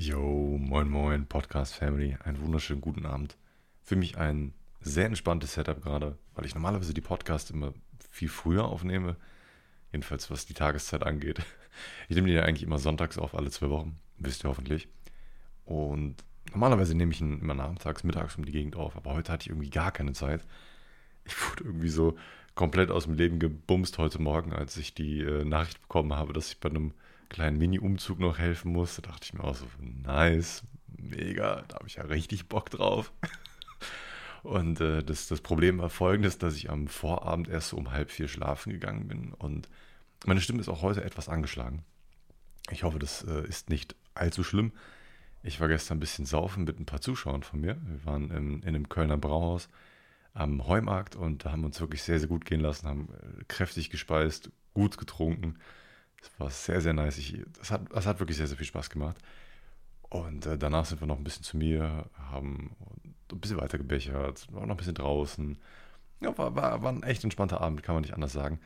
Yo, moin moin, Podcast Family, einen wunderschönen guten Abend. Für mich ein sehr entspanntes Setup gerade, weil ich normalerweise die Podcasts immer viel früher aufnehme. Jedenfalls was die Tageszeit angeht. Ich nehme die ja eigentlich immer sonntags auf, alle zwei Wochen, wisst ihr hoffentlich. Und normalerweise nehme ich ihn immer nachmittags, mittags um die Gegend auf, aber heute hatte ich irgendwie gar keine Zeit. Ich wurde irgendwie so komplett aus dem Leben gebumst heute Morgen, als ich die äh, Nachricht bekommen habe, dass ich bei einem kleinen Mini-Umzug noch helfen musste, dachte ich mir auch so, nice, mega, da habe ich ja richtig Bock drauf. Und äh, das, das Problem war folgendes, dass ich am Vorabend erst so um halb vier schlafen gegangen bin und meine Stimme ist auch heute etwas angeschlagen. Ich hoffe, das äh, ist nicht allzu schlimm. Ich war gestern ein bisschen saufen mit ein paar Zuschauern von mir. Wir waren in, in einem Kölner Brauhaus am Heumarkt und da haben uns wirklich sehr, sehr gut gehen lassen, haben äh, kräftig gespeist, gut getrunken es war sehr, sehr nice. Ich, das, hat, das hat wirklich sehr, sehr viel Spaß gemacht. Und äh, danach sind wir noch ein bisschen zu mir, haben ein bisschen weiter gebechert, waren noch ein bisschen draußen. Ja, war, war, war ein echt entspannter Abend, kann man nicht anders sagen.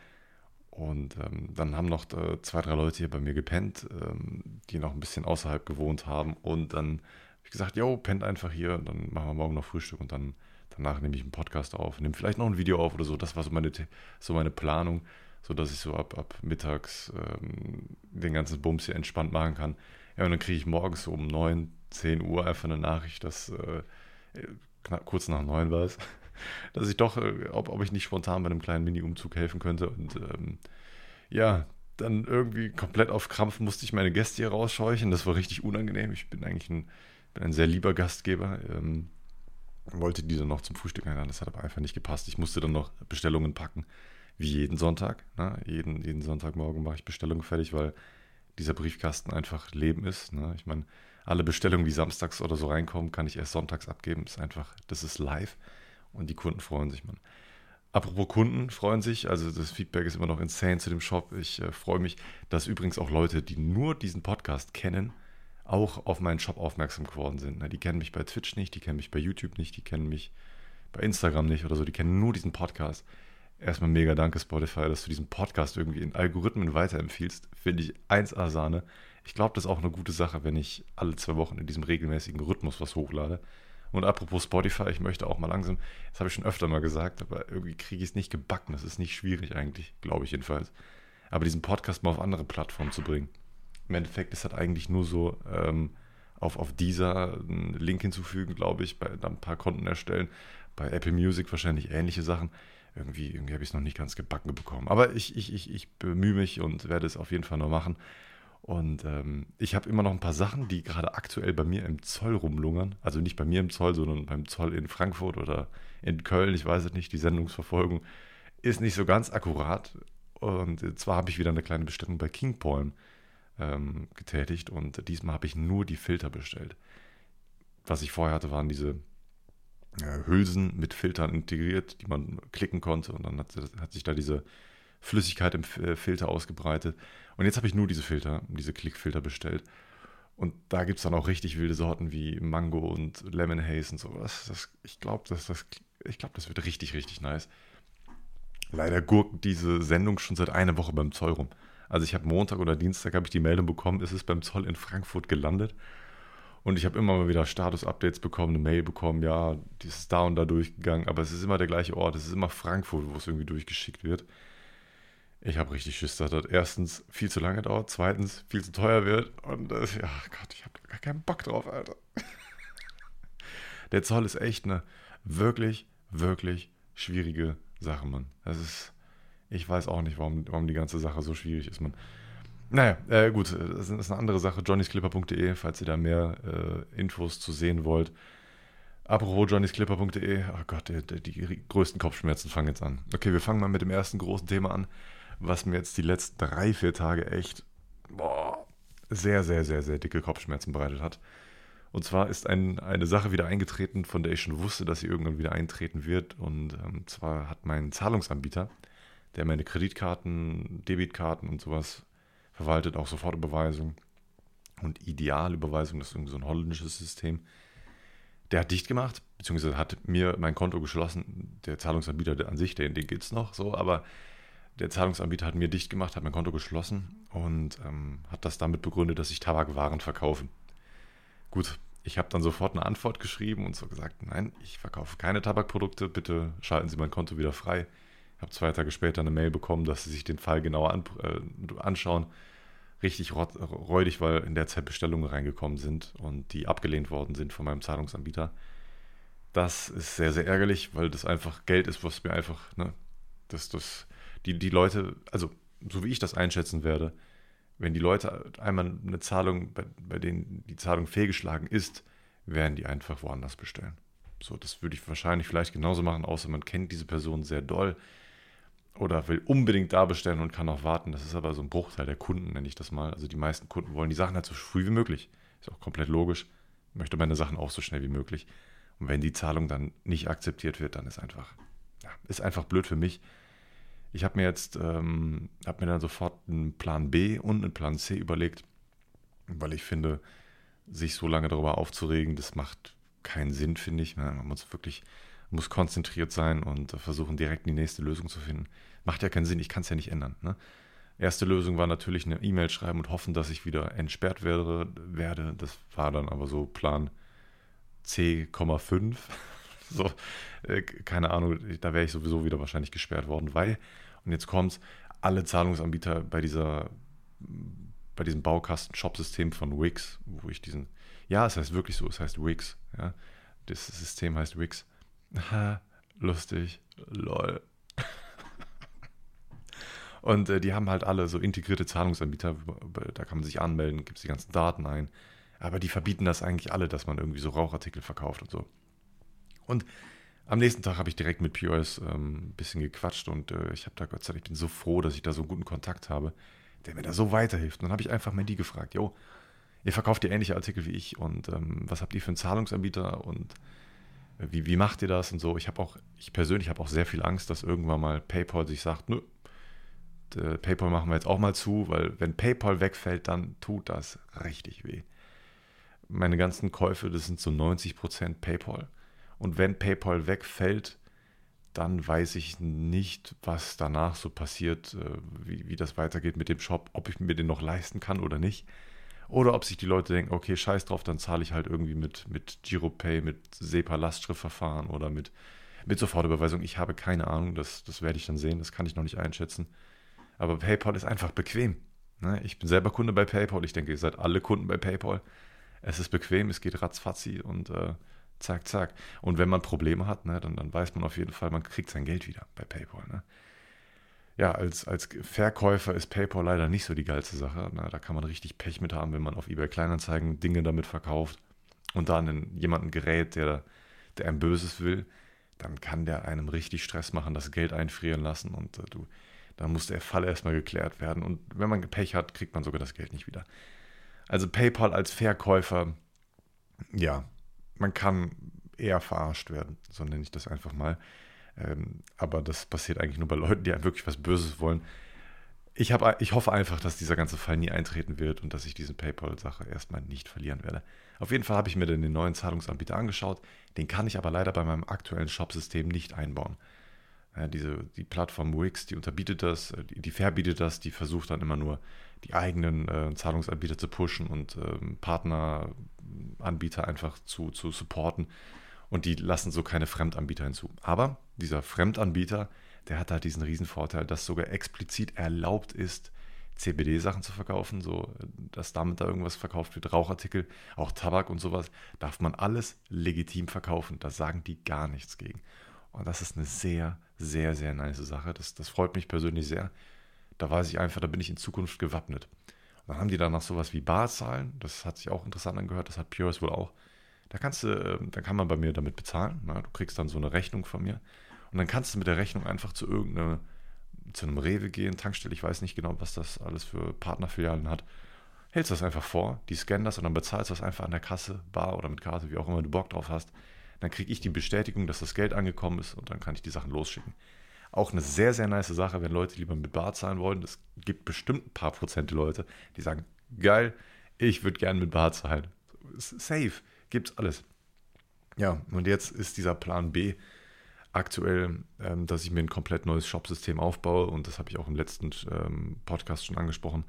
Und ähm, dann haben noch äh, zwei, drei Leute hier bei mir gepennt, ähm, die noch ein bisschen außerhalb gewohnt haben. Und dann habe ich gesagt, yo, pennt einfach hier dann machen wir morgen noch Frühstück und dann danach nehme ich einen Podcast auf, nehme vielleicht noch ein Video auf oder so. Das war so meine, so meine Planung sodass ich so ab, ab mittags ähm, den ganzen Bums hier entspannt machen kann. Ja, und dann kriege ich morgens so um 9, 10 Uhr einfach eine Nachricht, dass äh, kurz nach 9 war es, dass ich doch, äh, ob, ob ich nicht spontan bei einem kleinen Mini-Umzug helfen könnte. Und ähm, ja, dann irgendwie komplett auf Krampf musste ich meine Gäste hier rausscheuchen. Das war richtig unangenehm. Ich bin eigentlich ein, bin ein sehr lieber Gastgeber. Ähm, wollte die dann noch zum Frühstück einladen. Das hat aber einfach nicht gepasst. Ich musste dann noch Bestellungen packen wie jeden Sonntag. Ne? Jeden, jeden Sonntagmorgen mache ich Bestellungen fertig, weil dieser Briefkasten einfach Leben ist. Ne? Ich meine, alle Bestellungen, die samstags oder so reinkommen, kann ich erst sonntags abgeben. Ist einfach, das ist live und die Kunden freuen sich, man. Apropos Kunden freuen sich, also das Feedback ist immer noch insane zu dem Shop. Ich äh, freue mich, dass übrigens auch Leute, die nur diesen Podcast kennen, auch auf meinen Shop aufmerksam geworden sind. Ne? Die kennen mich bei Twitch nicht, die kennen mich bei YouTube nicht, die kennen mich bei Instagram nicht oder so, die kennen nur diesen Podcast erstmal mega danke, Spotify, dass du diesen Podcast irgendwie in Algorithmen weiterempfiehlst. Finde ich 1A Sahne. Ich glaube, das ist auch eine gute Sache, wenn ich alle zwei Wochen in diesem regelmäßigen Rhythmus was hochlade. Und apropos Spotify, ich möchte auch mal langsam, das habe ich schon öfter mal gesagt, aber irgendwie kriege ich es nicht gebacken. Das ist nicht schwierig eigentlich, glaube ich jedenfalls. Aber diesen Podcast mal auf andere Plattformen zu bringen. Im Endeffekt ist das eigentlich nur so, ähm, auf, auf dieser einen Link hinzufügen, glaube ich, bei, ein paar Konten erstellen. Bei Apple Music wahrscheinlich ähnliche Sachen irgendwie, irgendwie habe ich es noch nicht ganz gebacken bekommen. Aber ich, ich, ich, ich bemühe mich und werde es auf jeden Fall noch machen. Und ähm, ich habe immer noch ein paar Sachen, die gerade aktuell bei mir im Zoll rumlungern. Also nicht bei mir im Zoll, sondern beim Zoll in Frankfurt oder in Köln. Ich weiß es nicht. Die Sendungsverfolgung ist nicht so ganz akkurat. Und zwar habe ich wieder eine kleine Bestellung bei King Palm ähm, getätigt. Und diesmal habe ich nur die Filter bestellt. Was ich vorher hatte, waren diese Hülsen mit Filtern integriert, die man klicken konnte und dann hat, hat sich da diese Flüssigkeit im äh, Filter ausgebreitet. Und jetzt habe ich nur diese Filter, diese Klickfilter bestellt. Und da gibt es dann auch richtig wilde Sorten wie Mango und Lemon Haze und sowas. Das, ich glaube, das, das, glaub, das wird richtig, richtig nice. Leider gurkt diese Sendung schon seit einer Woche beim Zoll rum. Also ich habe Montag oder Dienstag habe ich die Meldung bekommen, es ist beim Zoll in Frankfurt gelandet. Und ich habe immer mal wieder Status-Updates bekommen, eine Mail bekommen, ja, die ist da und da durchgegangen, aber es ist immer der gleiche Ort, es ist immer Frankfurt, wo es irgendwie durchgeschickt wird. Ich habe richtig Schiss, dass das erstens viel zu lange dauert, zweitens viel zu teuer wird und äh, ja, Gott, ich habe gar keinen Bock drauf, Alter. Der Zoll ist echt eine wirklich, wirklich schwierige Sache, Mann. Das ist, ich weiß auch nicht, warum, warum die ganze Sache so schwierig ist, Mann. Naja, äh, gut, das ist eine andere Sache. johnnysclipper.de, falls ihr da mehr äh, Infos zu sehen wollt. Apropos johnnysclipper.de, oh Gott, die, die, größten Kopfschmerzen fangen jetzt an. Okay, wir fangen mal mit dem ersten großen Thema an, was mir jetzt die letzten drei, vier Tage echt boah, sehr, sehr, sehr, sehr dicke Kopfschmerzen bereitet hat. Und zwar ist ein, eine Sache wieder eingetreten, von der ich schon wusste, dass sie irgendwann wieder eintreten wird. Und ähm, zwar hat mein Zahlungsanbieter, der meine Kreditkarten, Debitkarten und sowas verwaltet auch Sofortüberweisung und Idealüberweisung, das ist irgendwie so ein holländisches System. Der hat dicht gemacht, beziehungsweise hat mir mein Konto geschlossen. Der Zahlungsanbieter an sich, den, den gibt es noch so, aber der Zahlungsanbieter hat mir dicht gemacht, hat mein Konto geschlossen und ähm, hat das damit begründet, dass ich Tabakwaren verkaufe. Gut, ich habe dann sofort eine Antwort geschrieben und so gesagt, nein, ich verkaufe keine Tabakprodukte, bitte schalten Sie mein Konto wieder frei. Ich habe zwei Tage später eine Mail bekommen, dass Sie sich den Fall genauer an, äh, anschauen. Richtig räudig, weil in der Zeit Bestellungen reingekommen sind und die abgelehnt worden sind von meinem Zahlungsanbieter. Das ist sehr, sehr ärgerlich, weil das einfach Geld ist, was mir einfach, ne, dass das, die, die Leute, also so wie ich das einschätzen werde, wenn die Leute einmal eine Zahlung, bei, bei denen die Zahlung fehlgeschlagen ist, werden die einfach woanders bestellen. So, das würde ich wahrscheinlich vielleicht genauso machen, außer man kennt diese Person sehr doll oder will unbedingt da bestellen und kann auch warten. Das ist aber so ein Bruchteil der Kunden, nenne ich das mal. Also die meisten Kunden wollen die Sachen halt so früh wie möglich. Ist auch komplett logisch. Ich möchte meine Sachen auch so schnell wie möglich. Und wenn die Zahlung dann nicht akzeptiert wird, dann ist einfach, ja, ist einfach blöd für mich. Ich habe mir jetzt, ähm, habe mir dann sofort einen Plan B und einen Plan C überlegt, weil ich finde, sich so lange darüber aufzuregen, das macht keinen Sinn, finde ich. Man muss wirklich, muss konzentriert sein und versuchen, direkt die nächste Lösung zu finden. Macht ja keinen Sinn, ich kann es ja nicht ändern. Ne? Erste Lösung war natürlich eine E-Mail schreiben und hoffen, dass ich wieder entsperrt werde. werde. Das war dann aber so Plan C,5. so, äh, keine Ahnung, da wäre ich sowieso wieder wahrscheinlich gesperrt worden, weil, und jetzt kommt's, alle Zahlungsanbieter bei dieser, bei diesem Baukasten-Shop-System von Wix, wo ich diesen, ja, es heißt wirklich so, es heißt Wix, ja, das System heißt Wix. Ha, lustig, lol. Und äh, die haben halt alle so integrierte Zahlungsanbieter, da kann man sich anmelden, gibt es die ganzen Daten ein. Aber die verbieten das eigentlich alle, dass man irgendwie so Rauchartikel verkauft und so. Und am nächsten Tag habe ich direkt mit POS ähm, ein bisschen gequatscht und äh, ich habe da Gott sei Dank, ich bin so froh, dass ich da so einen guten Kontakt habe, der mir da so weiterhilft. Und dann habe ich einfach mal die gefragt, jo, ihr verkauft ja ähnliche Artikel wie ich und ähm, was habt ihr für einen Zahlungsanbieter und wie, wie macht ihr das und so. Ich habe auch, ich persönlich habe auch sehr viel Angst, dass irgendwann mal PayPal sich sagt, nö, PayPal machen wir jetzt auch mal zu, weil wenn PayPal wegfällt, dann tut das richtig weh meine ganzen Käufe, das sind so 90% PayPal. Und wenn PayPal wegfällt, dann weiß ich nicht, was danach so passiert, äh, wie, wie das weitergeht mit dem Shop, ob ich mir den noch leisten kann oder nicht. Oder ob sich die Leute denken, okay, scheiß drauf, dann zahle ich halt irgendwie mit, mit GiroPay, mit SEPA-Lastschriftverfahren oder mit, mit Sofortüberweisung. Ich habe keine Ahnung, das, das werde ich dann sehen, das kann ich noch nicht einschätzen. Aber PayPal ist einfach bequem. Ne? Ich bin selber Kunde bei PayPal, ich denke, ihr seid alle Kunden bei PayPal es ist bequem, es geht ratzfatzi und äh, zack, zack. Und wenn man Probleme hat, ne, dann, dann weiß man auf jeden Fall, man kriegt sein Geld wieder bei PayPal. Ne? Ja, als, als Verkäufer ist PayPal leider nicht so die geilste Sache. Ne? Da kann man richtig Pech mit haben, wenn man auf eBay Kleinanzeigen Dinge damit verkauft und dann in jemanden gerät, der, der einem Böses will, dann kann der einem richtig Stress machen, das Geld einfrieren lassen und äh, du, dann muss der Fall erstmal geklärt werden. Und wenn man Pech hat, kriegt man sogar das Geld nicht wieder. Also PayPal als Verkäufer, ja, man kann eher verarscht werden, so nenne ich das einfach mal. Ähm, aber das passiert eigentlich nur bei Leuten, die wirklich was Böses wollen. Ich, hab, ich hoffe einfach, dass dieser ganze Fall nie eintreten wird und dass ich diese PayPal-Sache erstmal nicht verlieren werde. Auf jeden Fall habe ich mir dann den neuen Zahlungsanbieter angeschaut. Den kann ich aber leider bei meinem aktuellen Shop-System nicht einbauen. Ja, diese, die Plattform Wix, die unterbietet das, die, die verbietet das, die versucht dann immer nur die eigenen äh, Zahlungsanbieter zu pushen und ähm, Partneranbieter einfach zu, zu supporten. Und die lassen so keine Fremdanbieter hinzu. Aber dieser Fremdanbieter, der hat halt diesen Riesenvorteil, dass sogar explizit erlaubt ist, CBD-Sachen zu verkaufen, so dass damit da irgendwas verkauft wird, Rauchartikel, auch Tabak und sowas, darf man alles legitim verkaufen. Da sagen die gar nichts gegen. Und das ist eine sehr, sehr, sehr nice Sache. Das, das freut mich persönlich sehr. Da weiß ich einfach, da bin ich in Zukunft gewappnet. Und dann haben die danach sowas wie Barzahlen. Das hat sich auch interessant angehört. Das hat Pures wohl auch. Da kannst du, ähm, da kann man bei mir damit bezahlen. Na, du kriegst dann so eine Rechnung von mir. Und dann kannst du mit der Rechnung einfach zu irgendeinem, zu einem Rewe gehen, Tankstelle. Ich weiß nicht genau, was das alles für Partnerfilialen hat. Hältst das einfach vor, die scannen das und dann bezahlst du das einfach an der Kasse, Bar oder mit Karte, wie auch immer du Bock drauf hast. Dann kriege ich die Bestätigung, dass das Geld angekommen ist und dann kann ich die Sachen losschicken. Auch eine sehr, sehr nice Sache, wenn Leute lieber mit Bar zahlen wollen. Es gibt bestimmt ein paar Prozente Leute, die sagen, geil, ich würde gerne mit Bar zahlen. Safe, gibt's alles. Ja, und jetzt ist dieser Plan B aktuell, ähm, dass ich mir ein komplett neues Shopsystem aufbaue und das habe ich auch im letzten ähm, Podcast schon angesprochen.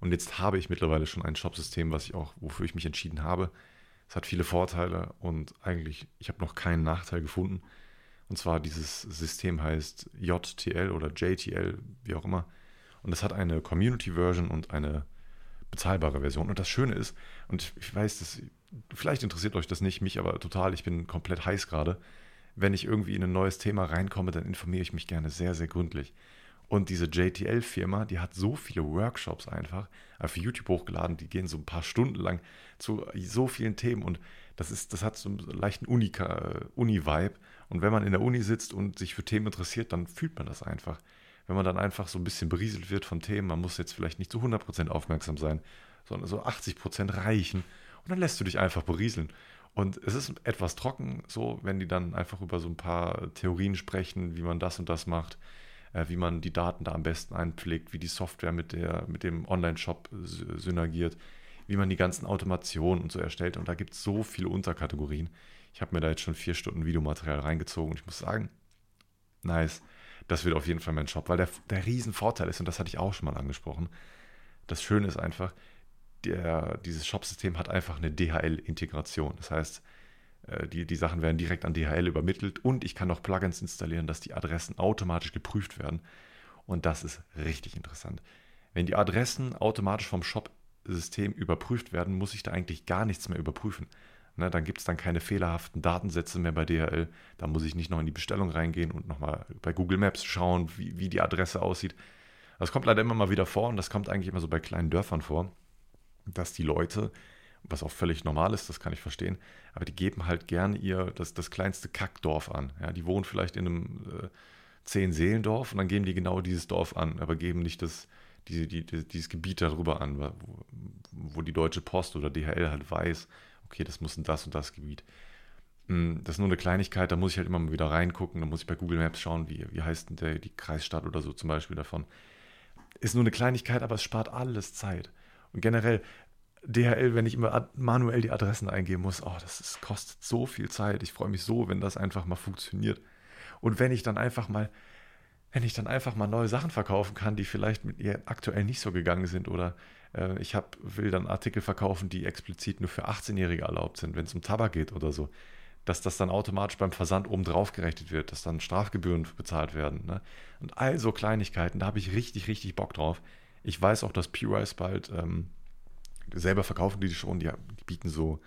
Und jetzt habe ich mittlerweile schon ein Shopsystem, was ich auch, wofür ich mich entschieden habe, Es hat viele Vorteile und eigentlich, ich habe noch keinen Nachteil gefunden. Und zwar dieses System heißt JTL oder JTL, wie auch immer. Und es hat eine Community-Version und eine bezahlbare Version. Und das Schöne ist, und ich weiß, dass, vielleicht interessiert euch das nicht, mich aber total, ich bin komplett heiß gerade. Wenn ich irgendwie in ein neues Thema reinkomme, dann informiere ich mich gerne sehr, sehr gründlich. Und diese JTL-Firma, die hat so viele Workshops einfach auf YouTube hochgeladen, die gehen so ein paar Stunden lang zu so vielen Themen und das, ist, das hat so einen leichten Uni-Vibe. Und wenn man in der Uni sitzt und sich für Themen interessiert, dann fühlt man das einfach. Wenn man dann einfach so ein bisschen berieselt wird von Themen, man muss jetzt vielleicht nicht zu 100% aufmerksam sein, sondern so 80% reichen und dann lässt du dich einfach berieseln. Und es ist etwas trocken, so, wenn die dann einfach über so ein paar Theorien sprechen, wie man das und das macht äh, wie man die Daten da am besten einpflegt, wie die Software mit, der, mit dem Online-Shop synergiert, wie man die ganzen Automationen und so erstellt. Und da gibt es so viele Unterkategorien. Ich habe mir da jetzt schon vier Stunden Videomaterial reingezogen und ich muss sagen, nice, das wird auf jeden Fall mein Shop, weil der, der Riesenvorteil ist, und das hatte ich auch schon mal angesprochen, das Schöne ist einfach, der, dieses Shop-System hat einfach eine DHL-Integration. Das heißt, äh, die, die Sachen werden direkt an DHL übermittelt und ich kann noch Plugins installieren, dass die Adressen automatisch geprüft werden. Und das ist richtig interessant. Wenn die Adressen automatisch vom Shop-System überprüft werden, muss ich da eigentlich gar nichts mehr überprüfen. Ne, dann gibt es dann keine fehlerhaften Datensätze mehr bei DHL. Da muss ich nicht noch in die Bestellung reingehen und nochmal bei Google Maps schauen, wie, wie die Adresse aussieht. Das kommt leider immer mal wieder vor und das kommt eigentlich immer so bei kleinen Dörfern vor, dass die Leute was auch völlig normal ist, das kann ich verstehen, aber die geben halt gern ihr das, das kleinste Kackdorf an. Ja, die wohnen vielleicht in einem äh, Zehn-Seelendorf und dann geben die genau dieses Dorf an, aber geben nicht das, die, die, dieses Gebiet darüber an, wo, wo die Deutsche Post oder DHL halt weiß, okay, das muss in das und das Gebiet. Hm, das ist nur eine Kleinigkeit, da muss ich halt immer mal wieder reingucken, da muss ich bei Google Maps schauen, wie, wie heißt denn der, die Kreisstadt oder so zum Beispiel davon. Ist nur eine Kleinigkeit, aber es spart alles Zeit. Und generell, DHL, wenn ich immer manuell die Adressen eingeben muss, oh, das ist, kostet so viel Zeit. Ich freue mich so, wenn das einfach mal funktioniert. Und wenn ich dann einfach mal, wenn ich dann einfach mal neue Sachen verkaufen kann, die vielleicht mit ihr aktuell nicht so gegangen sind oder äh, ich hab, will dann Artikel verkaufen, die explizit nur für 18-Jährige erlaubt sind, wenn es um Tabak geht oder so, dass das dann automatisch beim Versand oben drauf gerechnet wird, dass dann Strafgebühren bezahlt werden. Ne? Und all so Kleinigkeiten, da habe ich richtig, richtig Bock drauf. Ich weiß auch, dass P-Rise bald ähm, selber verkaufen die die schon, die, die bieten so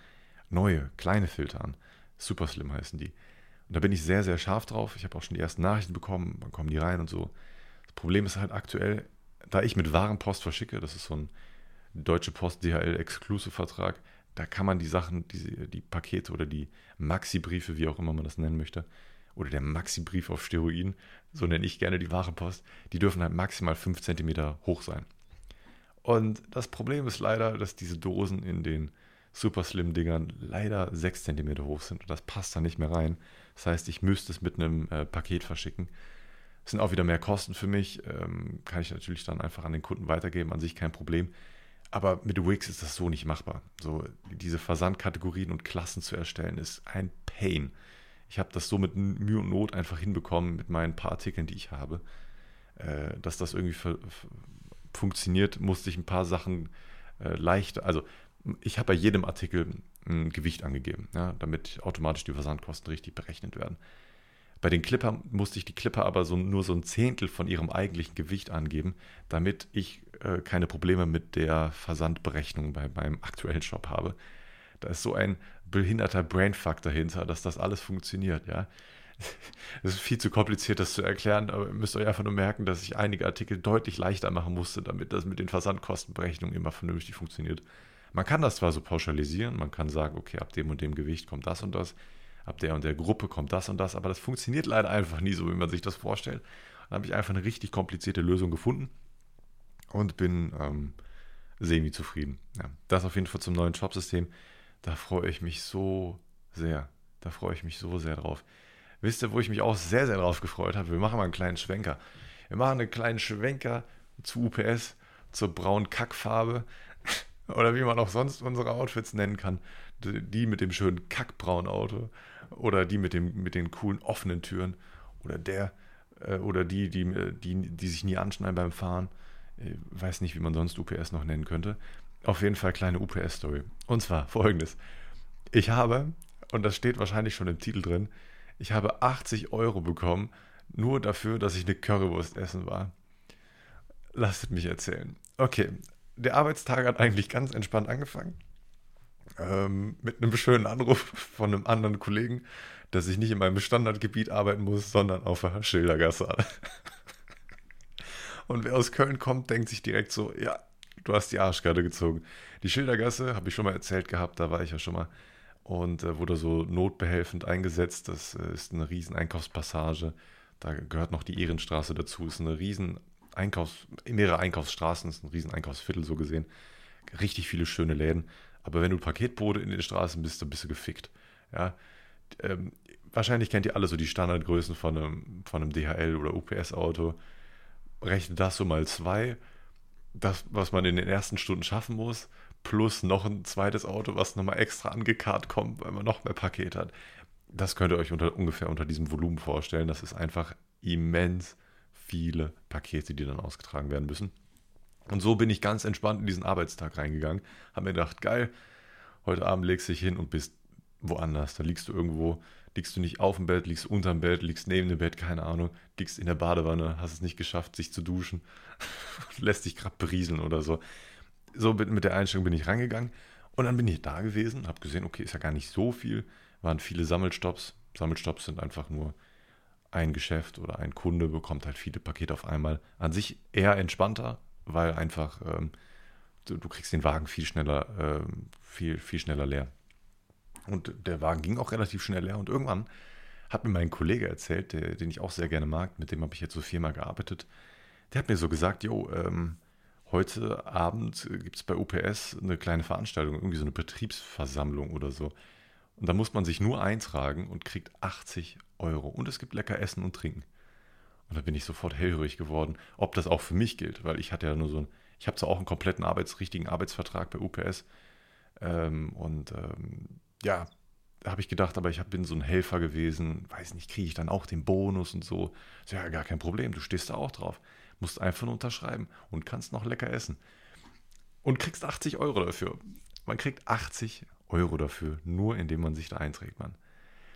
neue, kleine Filter an. Super Slim heißen die. Und da bin ich sehr, sehr scharf drauf. Ich habe auch schon die ersten Nachrichten bekommen, wann kommen die rein und so. Das Problem ist halt aktuell, da ich mit Warenpost verschicke, das ist so ein Deutsche Post DHL Exclusive Vertrag, da kann man die Sachen, die, die Pakete oder die Maxi-Briefe, wie auch immer man das nennen möchte, oder der Maxi-Brief auf Steroiden, so nenne ich gerne die Warenpost, die dürfen halt maximal 5 cm hoch sein. Und das Problem ist leider, dass diese Dosen in den Super Slim-Dingern leider 6 cm hoch sind und das passt da nicht mehr rein. Das heißt, ich müsste es mit einem äh, Paket verschicken. Das sind auch wieder mehr Kosten für mich. Ähm, kann ich natürlich dann einfach an den Kunden weitergeben, an sich kein Problem. Aber mit Wix ist das so nicht machbar. So diese Versandkategorien und Klassen zu erstellen, ist ein Pain. Ich habe das so mit Mühe und Not einfach hinbekommen mit meinen paar Artikeln, die ich habe, äh, dass das irgendwie funktioniert, musste ich ein paar Sachen äh, leicht, also ich habe bei jedem Artikel ein Gewicht angegeben, ja, damit automatisch die Versandkosten richtig berechnet werden. Bei den Clipper musste ich die Clipper aber so, nur so ein Zehntel von ihrem eigentlichen Gewicht angeben, damit ich äh, keine Probleme mit der Versandberechnung bei meinem aktuellen Shop habe. Da ist so ein behinderter Brainfuck dahinter, dass das alles funktioniert, ja. Es ist viel zu kompliziert, das zu erklären, aber ihr müsst euch einfach nur merken, dass ich einige Artikel deutlich leichter machen musste, damit das mit den Versandkostenberechnungen immer vernünftig funktioniert. Man kann das zwar so pauschalisieren, man kann sagen, okay, ab dem und dem Gewicht kommt das und das, ab der und der Gruppe kommt das und das, aber das funktioniert leider einfach nie so, wie man sich das vorstellt. Dann habe ich einfach eine richtig komplizierte Lösung gefunden und bin ähm, semi-zufrieden. Ja, das auf jeden Fall zum neuen Shopsystem. Da freue ich mich so sehr. Da freue ich mich so sehr drauf. Wisst ihr, wo ich mich auch sehr, sehr drauf gefreut habe? Wir machen mal einen kleinen Schwenker. Wir machen einen kleinen Schwenker zu UPS, zur braunen Kackfarbe oder wie man auch sonst unsere Outfits nennen kann. Die mit dem schönen kackbraunen Auto oder die mit, dem, mit den coolen offenen Türen oder der äh, oder die, die, die, die sich nie anschneiden beim Fahren. Ich weiß nicht, wie man sonst UPS noch nennen könnte. Auf jeden Fall kleine UPS-Story. Und zwar folgendes. Ich habe, und das steht wahrscheinlich schon im Titel drin, ich habe 80 Euro bekommen, nur dafür, dass ich eine Currywurst essen war. Lasst mich erzählen. Okay, der Arbeitstag hat eigentlich ganz entspannt angefangen. Ähm, mit einem schönen Anruf von einem anderen Kollegen, dass ich nicht in meinem Standardgebiet arbeiten muss, sondern auf der Schildergasse. Und wer aus Köln kommt, denkt sich direkt so, ja, du hast die Arschkarte gezogen. Die Schildergasse, habe ich schon mal erzählt gehabt, da war ich ja schon mal. Und äh, wurde so notbehelfend eingesetzt. Das äh, ist eine riesen Einkaufspassage. Da gehört noch die Ehrenstraße dazu. Ist eine riesen Einkaufs-, mehrere Einkaufsstraßen, ist ein riesen Einkaufsviertel so gesehen. Richtig viele schöne Läden. Aber wenn du Paketbote in den Straßen bist, dann bist du gefickt. Ja, ähm, wahrscheinlich kennt ihr alle so die Standardgrößen von einem, von einem DHL oder UPS-Auto rechne das so mal zwei, das, was man in den ersten Stunden schaffen muss, plus noch ein zweites Auto, was nochmal extra angekarrt kommt, weil man noch mehr Paket hat. Das könnt ihr euch unter, ungefähr unter diesem Volumen vorstellen. Das ist einfach immens viele Pakete, die dann ausgetragen werden müssen. Und so bin ich ganz entspannt in diesen Arbeitstag reingegangen. Habe mir gedacht, geil, heute Abend legst du dich hin und bist woanders. Da liegst du irgendwo liegst du nicht auf dem Bett, liegst unterm Bett, liegst neben dem Bett, keine Ahnung, liegst in der Badewanne, hast es nicht geschafft, sich zu duschen, lässt dich gerade berieseln oder so. So mit der Einstellung bin ich rangegangen und dann bin ich da gewesen, habe gesehen, okay, ist ja gar nicht so viel, waren viele Sammelstops. Sammelstops sind einfach nur ein Geschäft oder ein Kunde bekommt halt viele Pakete auf einmal. An sich eher entspannter, weil einfach ähm, du, du, kriegst den Wagen viel schneller, ähm, viel, viel schneller leer. Und der Wagen ging auch relativ schnell leer. Und irgendwann hat mir mein Kollege erzählt, der, den ich auch sehr gerne mag, mit dem habe ich jetzt so viermal gearbeitet, der hat mir so gesagt, jo, ähm, heute Abend gibt es bei UPS eine kleine Veranstaltung, irgendwie so eine Betriebsversammlung oder so. Und da muss man sich nur eintragen und kriegt 80 Euro. Und es gibt lecker Essen und Trinken. Und da bin ich sofort hellhörig geworden, ob das auch für mich gilt, weil ich hatte ja nur so ein, ich habe zwar auch einen kompletten Arbeits, Arbeitsvertrag bei UPS ähm, und ähm, ja, habe ich gedacht, aber ich bin so ein Helfer gewesen, weiß nicht, kriege ich dann auch den Bonus und so. so. Ja, gar kein Problem, du stehst da auch drauf. Musst einfach nur unterschreiben und kannst noch lecker essen. Und kriegst 80 Euro dafür. Man kriegt 80 Euro dafür, nur indem man sich da einträgt, man.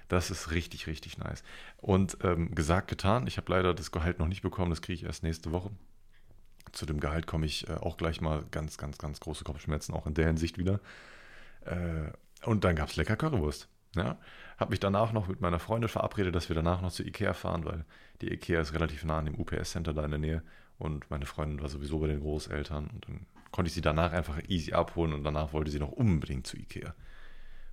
Das ist richtig, richtig nice. Und ähm, gesagt, getan. Ich habe leider das Gehalt noch nicht bekommen, das kriege ich erst nächste Woche. Zu dem Gehalt komme ich äh, auch gleich mal ganz, ganz, ganz große Kopfschmerzen, auch in der Hinsicht wieder. Äh, und dann gab es lecker Currywurst. Ja, habe mich danach noch mit meiner Freundin verabredet, dass wir danach noch zu Ikea fahren, weil die Ikea ist relativ nah an dem UPS-Center da in der Nähe und meine Freundin war sowieso bei den Großeltern und dann konnte ich sie danach einfach easy abholen und danach wollte sie noch unbedingt zu Ikea.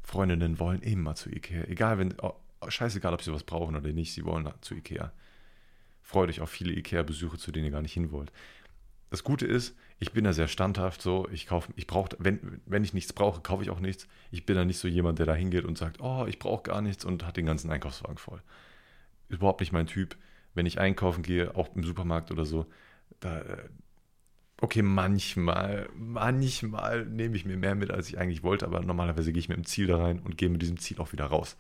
Freundinnen wollen immer zu Ikea, egal wenn, oh, scheißegal, ob sie was brauchen oder nicht, sie wollen zu Ikea. Freut euch auf viele Ikea-Besuche, zu denen ihr gar nicht hin wollt. Das Gute ist, ich bin da sehr standhaft so. Ich kaufe, ich brauche, wenn, wenn ich nichts brauche, kaufe ich auch nichts. Ich bin da nicht so jemand, der da hingeht und sagt, oh, ich brauche gar nichts und hat den ganzen Einkaufswagen voll. Ist überhaupt nicht mein Typ. Wenn ich einkaufen gehe, auch im Supermarkt oder so, da, äh, okay, manchmal, manchmal nehme ich mir mehr mit, als ich eigentlich wollte, aber normalerweise gehe ich mit dem Ziel da rein und gehe mit diesem Ziel auch wieder raus.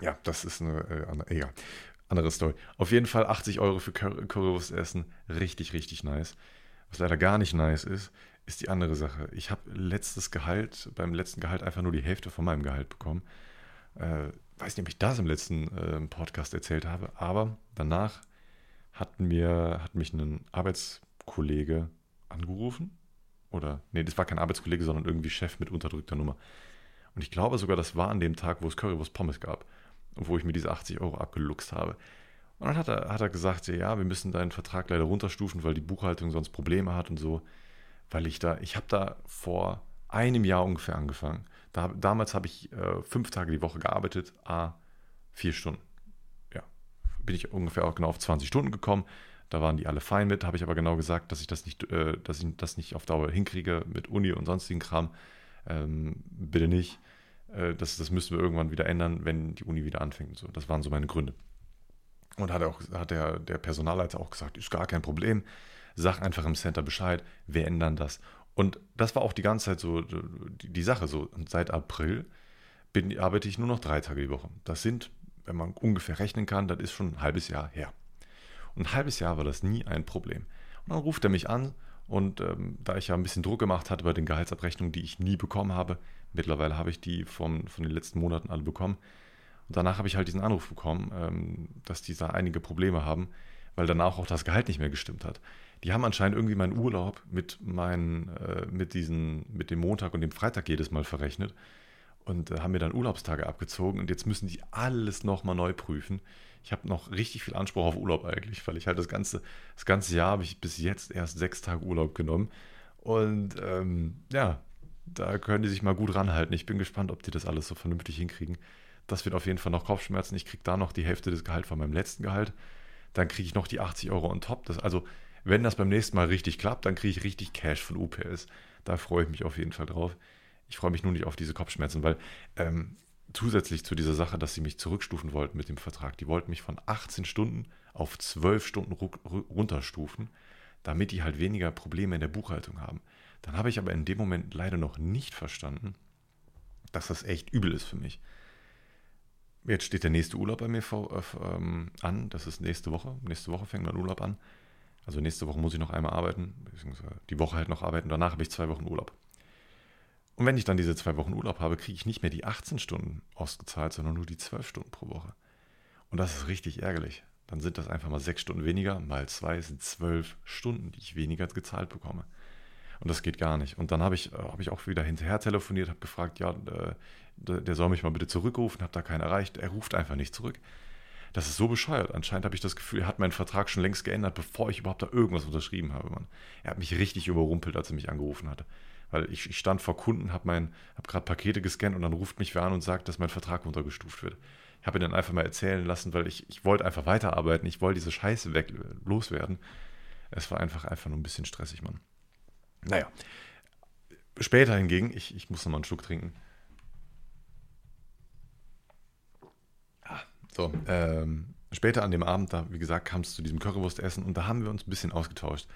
Ja, das ist eine, äh, egal andere Story. Auf jeden Fall 80 Euro für Currywurst essen. Richtig, richtig nice. Was leider gar nicht nice ist, ist die andere Sache. Ich habe letztes Gehalt, beim letzten Gehalt einfach nur die Hälfte von meinem Gehalt bekommen. Äh, weiß nicht, ob ich das im letzten äh, Podcast erzählt habe, aber danach hat, mir, hat mich ein Arbeitskollege angerufen. Oder, nee, das war kein Arbeitskollege, sondern irgendwie Chef mit unterdrückter Nummer. Und ich glaube sogar, das war an dem Tag, wo es Currywurst Pommes gab wo ich mir diese 80 Euro abgeluchst habe. Und dann hat er, hat er gesagt, ja, wir müssen deinen Vertrag leider runterstufen, weil die Buchhaltung sonst Probleme hat und so. Weil ich da, ich habe da vor einem Jahr ungefähr angefangen. Da, damals habe ich äh, fünf Tage die Woche gearbeitet, a vier Stunden. Ja, bin ich ungefähr auch genau auf 20 Stunden gekommen. Da waren die alle fein mit, habe ich aber genau gesagt, dass ich das nicht, äh, dass ich das nicht auf Dauer hinkriege mit Uni und sonstigen Kram. Ähm, bitte nicht. Äh, das, das müssen wir irgendwann wieder ändern, wenn die Uni wieder anfängt. So, das waren so meine Gründe. Und hat, auch, hat der, der Personalleiter auch gesagt, ist gar kein Problem. Sag einfach im Center Bescheid, wir ändern das. Und das war auch die ganze Zeit so die, die Sache. So. Und seit April bin, arbeite ich nur noch drei Tage die Woche. Das sind, wenn man ungefähr rechnen kann, das ist schon ein halbes Jahr her. Und ein halbes Jahr war das nie ein Problem. Und dann ruft er mich an und ähm, da ich ja ein bisschen Druck gemacht hatte bei den Gehaltsabrechnungen, die ich nie bekommen habe, Mittlerweile habe ich die vom, von den letzten Monaten alle bekommen. Und danach habe ich halt diesen Anruf bekommen, ähm, dass die da einige Probleme haben, weil danach auch das Gehalt nicht mehr gestimmt hat. Die haben anscheinend irgendwie meinen Urlaub mit, meinen, äh, mit, diesen, mit dem Montag und dem Freitag jedes Mal verrechnet und äh, haben mir dann Urlaubstage abgezogen und jetzt müssen die alles nochmal neu prüfen. Ich habe noch richtig viel Anspruch auf Urlaub eigentlich, weil ich halt das ganze, das ganze Jahr habe ich bis jetzt erst sechs Tage Urlaub genommen. Und ähm, ja, da können die sich mal gut ranhalten. Ich bin gespannt, ob die das alles so vernünftig hinkriegen. Das wird auf jeden Fall noch Kopfschmerzen. Ich kriege da noch die Hälfte des Gehalts von meinem letzten Gehalt. Dann kriege ich noch die 80 Euro on top. Das, also, wenn das beim nächsten Mal richtig klappt, dann kriege ich richtig Cash von UPS. Da freue ich mich auf jeden Fall drauf. Ich freue mich nur nicht auf diese Kopfschmerzen, weil ähm, zusätzlich zu dieser Sache, dass sie mich zurückstufen wollten mit dem Vertrag, die wollten mich von 18 Stunden auf 12 Stunden runterstufen, damit die halt weniger Probleme in der Buchhaltung haben. Dann habe ich aber in dem Moment leider noch nicht verstanden, dass das echt übel ist für mich. Jetzt steht der nächste Urlaub bei mir vor, äh, ähm, an. Das ist nächste Woche. Nächste Woche fängt mein Urlaub an. Also nächste Woche muss ich noch einmal arbeiten, beziehungsweise die Woche halt noch arbeiten. Danach habe ich zwei Wochen Urlaub. Und wenn ich dann diese zwei Wochen Urlaub habe, kriege ich nicht mehr die 18 Stunden ausgezahlt, sondern nur die 12 Stunden pro Woche. Und das ist richtig ärgerlich. Dann sind das einfach mal sechs Stunden weniger, mal zwei sind zwölf Stunden, die ich weniger gezahlt bekomme. Und das geht gar nicht. Und dann habe ich, äh, hab ich auch wieder hinterher telefoniert, habe gefragt, ja, äh, der soll mich mal bitte zurückrufen, habe da keinen erreicht. Er ruft einfach nicht zurück. Das ist so bescheuert. Anscheinend habe ich das Gefühl, er hat meinen Vertrag schon längst geändert, bevor ich überhaupt da irgendwas unterschrieben habe. Mann. Er hat mich richtig überrumpelt, als er mich angerufen hatte. Weil ich, ich stand vor Kunden, habe hab gerade Pakete gescannt und dann ruft mich wer an und sagt, dass mein Vertrag runtergestuft wird. Ich habe ihn dann einfach mal erzählen lassen, weil ich, ich wollte einfach weiterarbeiten. Ich wollte diese Scheiße weg, loswerden. Es war einfach, einfach nur ein bisschen stressig, Mann. Naja. Später hingegen, ich, ich muss nochmal einen Schluck trinken. So, ähm, später an dem Abend, da, wie gesagt, kam es zu diesem Currywurstessen und da haben wir uns ein bisschen ausgetauscht.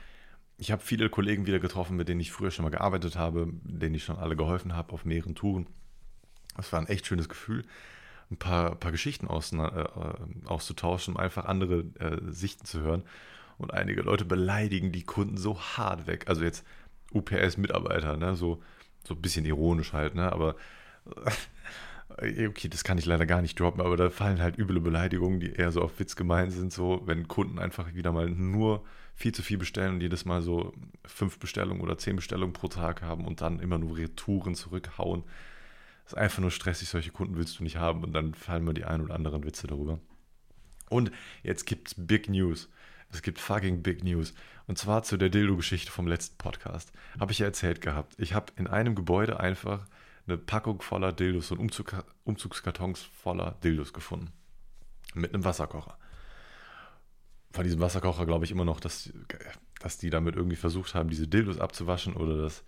Ich habe viele Kollegen wieder getroffen, mit denen ich früher schon mal gearbeitet habe, denen ich schon alle geholfen habe auf mehreren Touren. Das war ein echt schönes Gefühl, ein paar, paar Geschichten aus, äh, auszutauschen, um einfach andere äh, Sichten zu hören. Und einige Leute beleidigen die Kunden so hart weg. Also jetzt UPS-Mitarbeiter, ne? so, so ein bisschen ironisch halt, ne? aber äh, okay, das kann ich leider gar nicht droppen, aber da fallen halt üble Beleidigungen, die eher so auf Witz gemeint sind, so wenn Kunden einfach wieder mal nur viel zu viel bestellen und jedes Mal so fünf Bestellungen oder zehn Bestellungen pro Tag haben und dann immer nur Retouren zurückhauen. Das ist einfach nur stressig, solche Kunden willst du nicht haben und dann fallen mir die ein oder anderen Witze darüber. Und jetzt gibt's Big News. Es gibt fucking Big News. Und zwar zu der Dildo-Geschichte vom letzten Podcast. Habe ich ja erzählt gehabt. Ich habe in einem Gebäude einfach eine Packung voller Dildos und Umzug, Umzugskartons voller Dildos gefunden. Mit einem Wasserkocher. Von diesem Wasserkocher glaube ich immer noch, dass, dass die damit irgendwie versucht haben, diese Dildos abzuwaschen oder dass,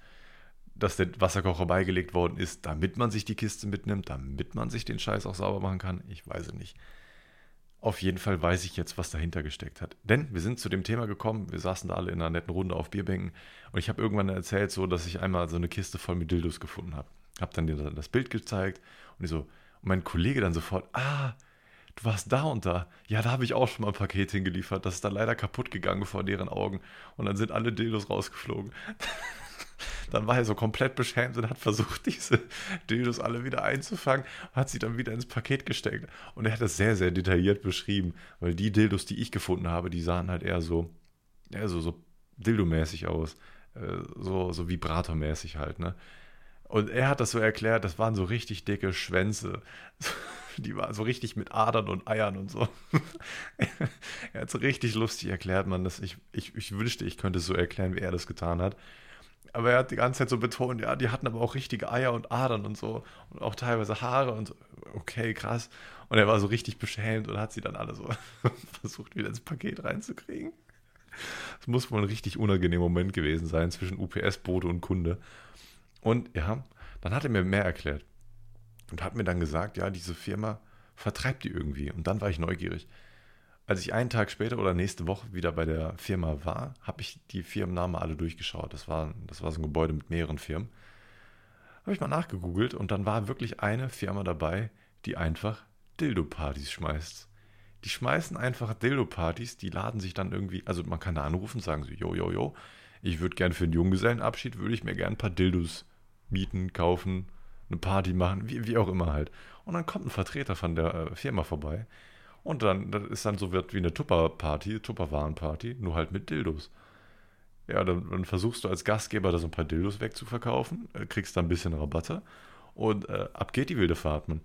dass der Wasserkocher beigelegt worden ist, damit man sich die Kiste mitnimmt, damit man sich den Scheiß auch sauber machen kann. Ich weiß es nicht. Auf jeden Fall weiß ich jetzt, was dahinter gesteckt hat. Denn wir sind zu dem Thema gekommen, wir saßen da alle in einer netten Runde auf Bierbänken und ich habe irgendwann erzählt, so, dass ich einmal so eine Kiste voll mit Dildos gefunden habe. Habe dann dir das Bild gezeigt und ich so, und mein Kollege dann sofort, ah, du warst da und da. Ja, da habe ich auch schon mal ein Paket hingeliefert. Das ist dann leider kaputt gegangen vor deren Augen und dann sind alle Dildos rausgeflogen. dann war er so komplett beschämt und hat versucht, diese Dildos alle wieder einzufangen, hat sie dann wieder ins Paket gesteckt. Und er hat das sehr, sehr detailliert beschrieben, weil die Dildos, die ich gefunden habe, die sahen halt eher so, eher so, so Dildo-mäßig aus. Äh, so, so Vibrator-mäßig halt, ne? Und er hat das so erklärt, das waren so richtig dicke Schwänze. Die waren so richtig mit Adern und Eiern und so. er hat so richtig lustig erklärt, man. Das, ich, ich, ich wünschte, ich könnte es so erklären, wie er das getan hat. Aber er hat die ganze Zeit so betont, ja, die hatten aber auch richtige Eier und Adern und so. Und auch teilweise Haare und so. Okay, krass. Und er war so richtig beschämt und hat sie dann alle so versucht, wieder ins Paket reinzukriegen. Das muss wohl ein richtig unangenehmer Moment gewesen sein zwischen UPS-Bote und Kunde. Und ja, dann hat er mir mehr erklärt. Und hat mir dann gesagt, ja, diese Firma vertreibt die irgendwie. Und dann war ich neugierig. Als ich einen Tag später oder nächste Woche wieder bei der Firma war, habe ich die Firmennamen alle durchgeschaut. Das war, das war so ein Gebäude mit mehreren Firmen. Habe ich mal nachgegoogelt und dann war wirklich eine Firma dabei, die einfach Dildo-Partys schmeißt. Die schmeißen einfach Dildo-Partys, die laden sich dann irgendwie, also man kann da anrufen sagen so, jo, jo, jo, ich würde gern für einen Junggesellenabschied, würde ich mir gern ein paar Dildos mieten, kaufen, eine Party machen, wie, wie auch immer halt. Und dann kommt ein Vertreter von der äh, Firma vorbei und dann das ist dann so wird wie eine Tupper-Party, Tupperwaren-Party, nur halt mit Dildos. Ja, dann, dann, versuchst du als Gastgeber da so ein paar Dildos wegzuverkaufen, äh, kriegst da ein bisschen Rabatte und äh, ab geht die wilde Fahrt, man.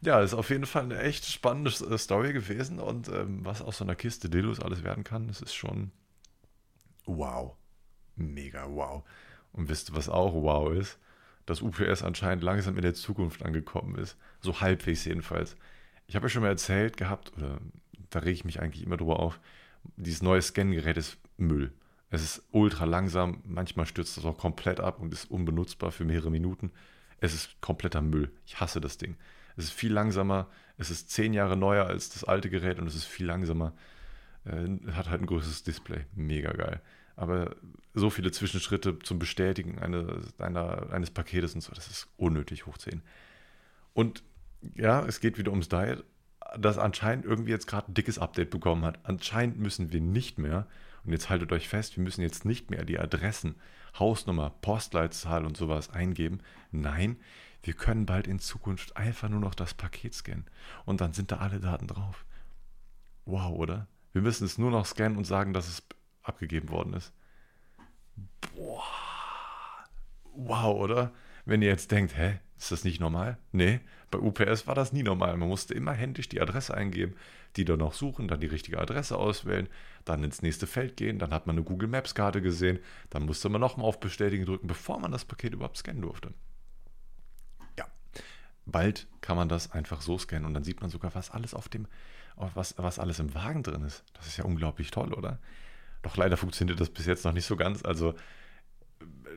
Ja, ist auf jeden Fall eine echt spannende äh, Story gewesen und ähm, was aus so einer Kiste Dildos alles werden kann, das ist schon wow. Mega wow. Und wisst ihr, was auch wow ist? Dass UPS anscheinend langsam in der Zukunft angekommen ist. So halbwegs jedenfalls. Ich habe ja schon mal erzählt gehabt, oder da rege ich mich eigentlich immer drüber auf, dieses neue Scan-Gerät ist Müll. Es ist ultra langsam, manchmal stürzt das auch komplett ab und ist unbenutzbar für mehrere Minuten. Es ist kompletter Müll. Ich hasse das Ding. Es ist viel langsamer, es ist zehn Jahre neuer als das alte Gerät und es ist viel langsamer. Äh, hat halt ein größeres Display. Mega geil. Aber so viele Zwischenschritte zum Bestätigen eine, einer, eines Paketes und so, das ist unnötig hoch 10. Und ja, es geht wieder ums Diet, das anscheinend irgendwie jetzt gerade ein dickes Update bekommen hat. Anscheinend müssen wir nicht mehr, und jetzt haltet euch fest, wir müssen jetzt nicht mehr die Adressen, Hausnummer, Postleitzahl und sowas eingeben. Nein, wir können bald in Zukunft einfach nur noch das Paket scannen. Und dann sind da alle Daten drauf. Wow, oder? Wir müssen es nur noch scannen und sagen, dass es abgegeben worden ist. Boah. Wow, oder? Wenn ihr jetzt denkt, hä, ist das nicht normal? Nee, bei UPS war das nie normal. Man musste immer händisch die Adresse eingeben, die dann noch suchen, dann die richtige Adresse auswählen, dann ins nächste Feld gehen, dann hat man eine Google Maps Karte gesehen, dann musste man nochmal auf Bestätigen drücken, bevor man das Paket überhaupt scannen durfte. Ja, bald kann man das einfach so scannen und dann sieht man sogar, was alles auf dem, was, was alles im Wagen drin ist. Das ist ja unglaublich toll, oder? Doch leider funktioniert das bis jetzt noch nicht so ganz. Also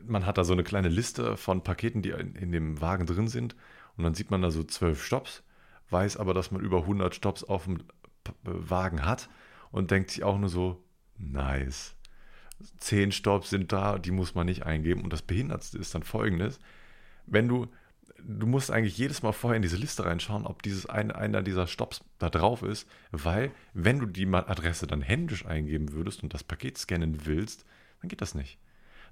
man hat da so eine kleine Liste von Paketen, die in, in dem Wagen drin sind. Und dann sieht man da so zwölf Stops, weiß aber, dass man über 100 Stops auf dem Wagen hat und denkt sich auch nur so, nice. Zehn Stops sind da, die muss man nicht eingeben. Und das Behindertste ist dann folgendes. Wenn du du musst eigentlich jedes Mal vorher in diese Liste reinschauen, ob dieses eine, einer dieser Stops da drauf ist, weil wenn du die Adresse dann händisch eingeben würdest und das Paket scannen willst, dann geht das nicht.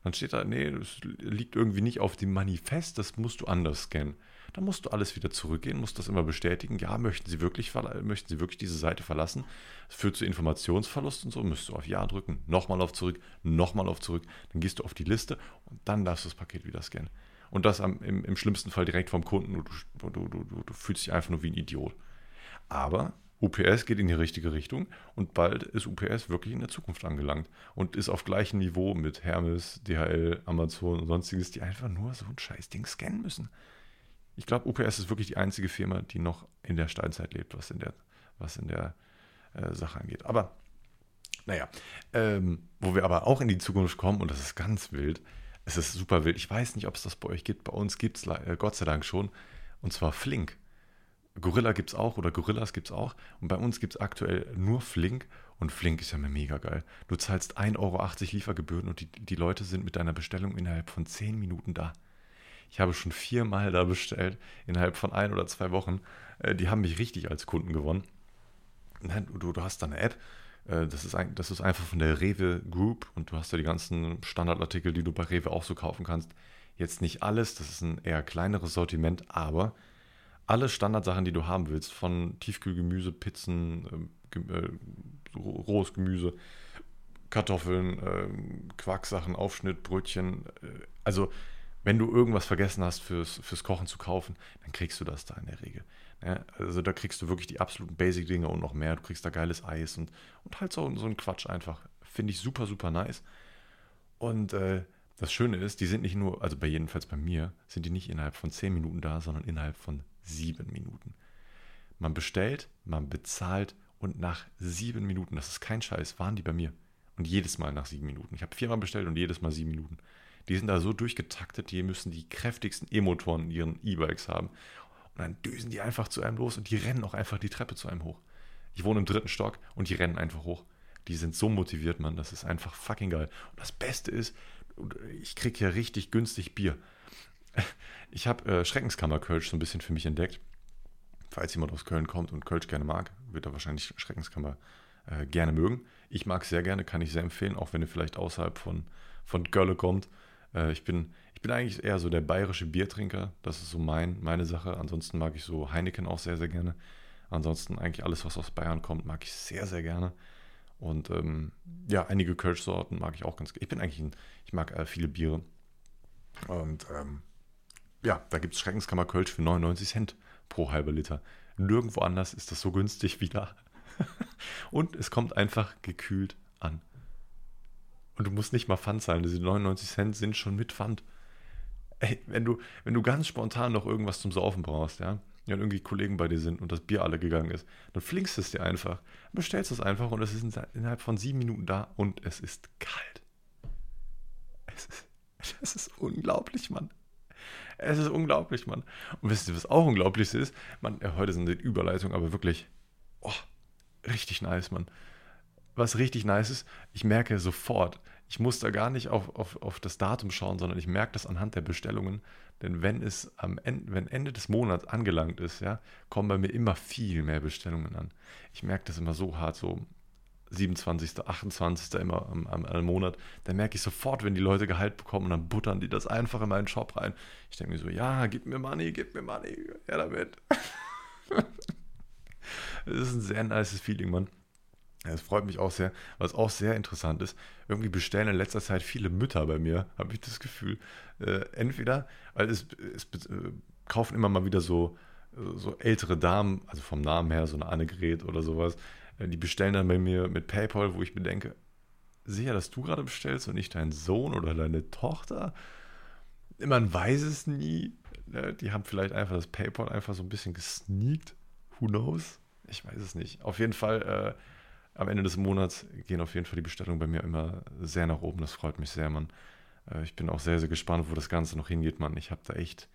Dann steht da, nee, das liegt irgendwie nicht auf dem Manifest, das musst du anders scannen. Dann musst du alles wieder zurückgehen, musst das immer bestätigen. Ja, möchten Sie wirklich, möchten Sie wirklich diese Seite verlassen? Das führt zu Informationsverlust und so. Müsst du auf Ja drücken, nochmal auf zurück, nochmal auf zurück. Dann gehst du auf die Liste und dann darfst du das Paket wieder scannen. Und das am, im, im, schlimmsten Fall direkt vom Kunden. Du, du, du, du, fühlst dich einfach nur wie ein Idiot. Aber UPS geht in die richtige Richtung und bald ist UPS wirklich in der Zukunft angelangt und ist auf gleichem Niveau mit Hermes, DHL, Amazon und sonstiges, die einfach nur so ein Scheißding scannen müssen. Ich glaube, UPS ist wirklich die einzige Firma, die noch in der Steinzeit lebt, was in der, was in der äh, Sache angeht. Aber naja, ähm, wo wir aber auch in die Zukunft kommen, und das ist ganz wild, es ist super wild. Ich weiß nicht, ob es das bei euch gibt. Bei uns gibt es äh, Gott sei Dank schon. Und zwar Flink. Gorilla gibt es auch oder Gorillas gibt es auch. Und bei uns gibt es aktuell nur Flink. Und Flink ist ja mega geil. Du zahlst 1,80 Euro Liefergebühren und die, die Leute sind mit deiner Bestellung innerhalb von 10 Minuten da. Ich habe schon viermal da bestellt, innerhalb von ein oder zwei Wochen. Äh, die haben mich richtig als Kunden gewonnen. Du, du hast da eine App, das ist, ein, das ist einfach von der Rewe Group und du hast ja die ganzen Standardartikel, die du bei Rewe auch so kaufen kannst. Jetzt nicht alles, das ist ein eher kleineres Sortiment, aber alle Standardsachen, die du haben willst, von Tiefkühlgemüse, Pizzen, äh, äh, rohes Gemüse, Kartoffeln, äh, Quarksachen, Aufschnitt, Brötchen. Äh, also, wenn du irgendwas vergessen hast fürs, fürs Kochen zu kaufen, dann kriegst du das da in der Regel. Ja, also da kriegst du wirklich die absoluten Basic-Dinge und noch mehr. Du kriegst da geiles Eis und, und halt so, so ein Quatsch einfach. Finde ich super, super nice. Und äh, das Schöne ist, die sind nicht nur, also bei jedenfalls bei mir, sind die nicht innerhalb von 10 Minuten da, sondern innerhalb von 7 Minuten. Man bestellt, man bezahlt und nach 7 Minuten, das ist kein Scheiß, waren die bei mir. Und jedes Mal nach 7 Minuten. Ich habe viermal bestellt und jedes Mal 7 Minuten. Die sind da so durchgetaktet, die müssen die kräftigsten E-Motoren in ihren E-Bikes haben. Und dann düsen die einfach zu einem los und die rennen auch einfach die Treppe zu einem hoch. Ich wohne im dritten Stock und die rennen einfach hoch. Die sind so motiviert, Mann. Das ist einfach fucking geil. Und das Beste ist, ich kriege hier richtig günstig Bier. Ich habe äh, Schreckenskammer Kölsch so ein bisschen für mich entdeckt. Falls jemand aus Köln kommt und Kölsch gerne mag, wird er wahrscheinlich Schreckenskammer äh, gerne mögen. Ich mag es sehr gerne, kann ich sehr empfehlen, auch wenn ihr vielleicht außerhalb von, von Gölle kommt. Äh, ich bin bin eigentlich eher so der bayerische Biertrinker. Das ist so mein, meine Sache. Ansonsten mag ich so Heineken auch sehr, sehr gerne. Ansonsten eigentlich alles, was aus Bayern kommt, mag ich sehr, sehr gerne. Und ähm, ja, einige Kölsch-Sorten mag ich auch ganz gerne. Ich bin eigentlich ein, ich mag äh, viele Biere. Und ähm, ja, da gibt es Schreckenskammer Kölsch für 99 Cent pro halber Liter. Nirgendwo anders ist das so günstig wie da. Und es kommt einfach gekühlt an. Und du musst nicht mal Pfand zahlen. Diese 99 Cent sind schon mit Pfand. Ey, wenn du, wenn du ganz spontan noch irgendwas zum Saufen brauchst, ja, ja, irgendwie Kollegen bei dir sind und das Bier alle gegangen ist, dann flinkst du es dir einfach, bestellst es einfach und es ist innerhalb von sieben Minuten da und es ist kalt. Es ist, es ist unglaublich, Mann. Es ist unglaublich, Mann. Und wisst ihr, was auch unglaublich ist? Man, ja, heute sind die Überleitungen aber wirklich oh, richtig nice, Mann. Was richtig nice ist, ich merke sofort, ich muss da gar nicht auf, auf, auf das Datum schauen, sondern ich merke das anhand der Bestellungen. Denn wenn es am Ende, wenn Ende des Monats angelangt ist, ja, kommen bei mir immer viel mehr Bestellungen an. Ich merke das immer so hart, so 27., 28. immer am, am, am Monat, dann merke ich sofort, wenn die Leute Gehalt bekommen und dann buttern die das einfach in meinen Shop rein. Ich denke mir so, ja, gib mir Money, gib mir Money, her damit. das ist ein sehr nice Feeling, Mann. Das freut mich auch sehr. Was auch sehr interessant ist, irgendwie bestellen in letzter Zeit viele Mütter bei mir, habe ich das Gefühl. Äh, entweder, weil es, es äh, kaufen immer mal wieder so, äh, so ältere Damen, also vom Namen her, so eine Annegret oder sowas, äh, die bestellen dann bei mir mit PayPal, wo ich mir denke, sicher, dass du gerade bestellst und nicht dein Sohn oder deine Tochter? Man weiß es nie. Ne? Die haben vielleicht einfach das PayPal einfach so ein bisschen gesneakt. Who knows? Ich weiß es nicht. Auf jeden Fall, äh, am Ende des Monats gehen auf jeden Fall die Bestellungen bei mir immer sehr nach oben. Das freut mich sehr, Mann. Äh, ich bin auch sehr, sehr gespannt, wo das Ganze noch hingeht, Mann. Ich habe da echt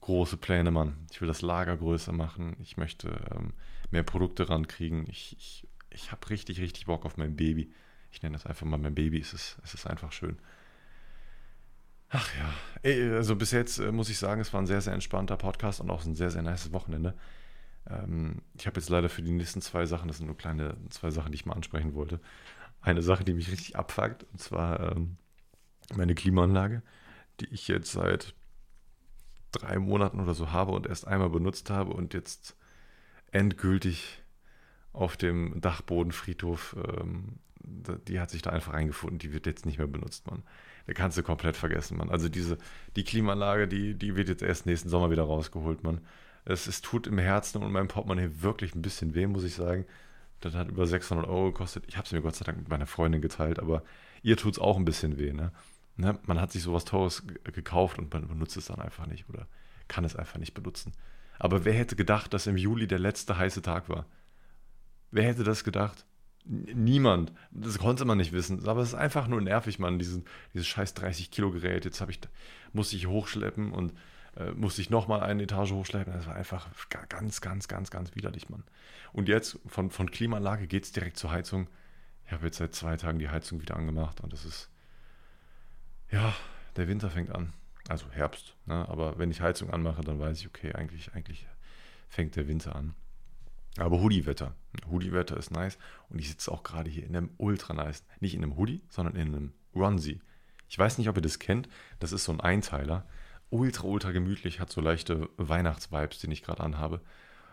große Pläne, Mann. Ich will das Lager größer machen. Ich möchte ähm, mehr Produkte rankriegen. Ich, ich, ich habe richtig, richtig Bock auf mein Baby. Ich nenne das einfach mal mein Baby. Es ist, es ist einfach schön. Ach ja, also bis jetzt äh, muss ich sagen, es war ein sehr, sehr entspannter Podcast und auch ein sehr, sehr nice Wochenende. Ähm, ich habe jetzt leider für die nächsten zwei Sachen, das sind nur kleine zwei Sachen, die ich mal ansprechen wollte. Eine Sache, die mich richtig abfuckt, und zwar ähm, meine Klimaanlage, die ich jetzt seit drei Monaten oder so habe und erst einmal benutzt habe und jetzt endgültig auf dem Dachbodenfriedhof, ähm, die hat sich da einfach eingefunden, die wird jetzt nicht mehr benutzt, man. Da kannst du komplett vergessen, man. Also diese, die Klimaanlage, die, die wird jetzt erst nächsten Sommer wieder rausgeholt, man. Es, es tut im Herzen und meinem Portemonnaie wirklich ein bisschen weh, muss ich sagen. Das hat über 600 Euro gekostet. Ich habe es mir Gott sei Dank mit meiner Freundin geteilt, aber ihr tut es auch ein bisschen weh, ne? Ne? Man hat sich sowas Teures gekauft und man benutzt es dann einfach nicht oder kann es einfach nicht benutzen. Aber wer hätte gedacht, dass im Juli der letzte heiße Tag war? Wer hätte das gedacht? Niemand. Das konnte man nicht wissen. Aber es ist einfach nur nervig, Mann, diesen, dieses scheiß 30 Kilo Gerät. Jetzt ich, musste ich hochschleppen und musste ich nochmal eine Etage hochschleppen. Das war einfach ganz, ganz, ganz, ganz widerlich, Mann. Und jetzt von, von Klimaanlage geht es direkt zur Heizung. Ich habe jetzt seit zwei Tagen die Heizung wieder angemacht und das ist ja, der Winter fängt an. Also Herbst. Ne? Aber wenn ich Heizung anmache, dann weiß ich, okay, eigentlich, eigentlich fängt der Winter an. Aber Hoodie-Wetter. Hoodie-Wetter ist nice. Und ich sitze auch gerade hier in einem ultra nice, nicht in einem Hoodie, sondern in einem Onesie. Ich weiß nicht, ob ihr das kennt. Das ist so ein Einteiler. Ultra, ultra gemütlich, hat so leichte Weihnachtsvibes, den ich gerade anhabe.